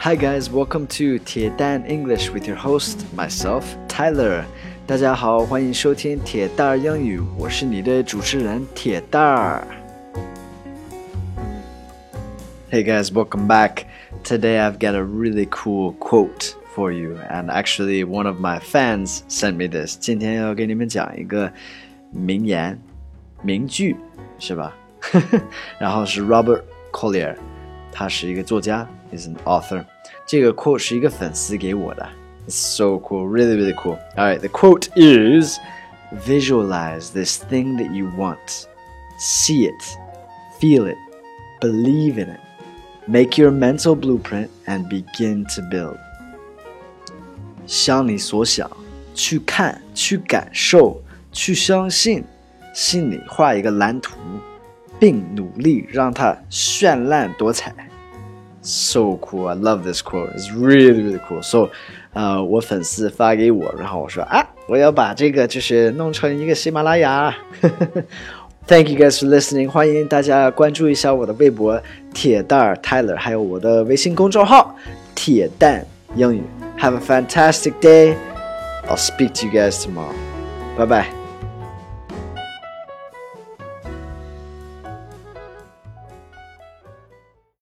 Hi guys, welcome to 铁蛋 English with your host myself Tyler. 大家好，欢迎收听铁蛋儿英语，我是你的主持人铁蛋儿。Hey guys, welcome back. Today I've got a really cool quote for you, and actually one of my fans sent me this. 今天要给你们讲一个名言、名句，是吧？然后是 Robert Collier， 他是一个作家，is an author。这个 quote 是一个粉丝给我的，it's so cool, really really cool. All right, the quote is Visualize this thing that you want, see it, feel it, believe in it. Make your mental blueprint and begin to build. 向你所想，去看，去感受，去相信，心里画一个蓝图。 并努力让它绚烂多彩。So cool! I love this quote. It's really, really cool. So，呃，我粉丝发给我，然后我说啊，我要把这个就是弄成一个喜马拉雅。Thank you guys for listening. 欢迎大家关注一下我的微博铁蛋儿 Tyler，还有我的微信公众号铁蛋英语。Have a fantastic day. I'll speak to you guys tomorrow. Bye bye.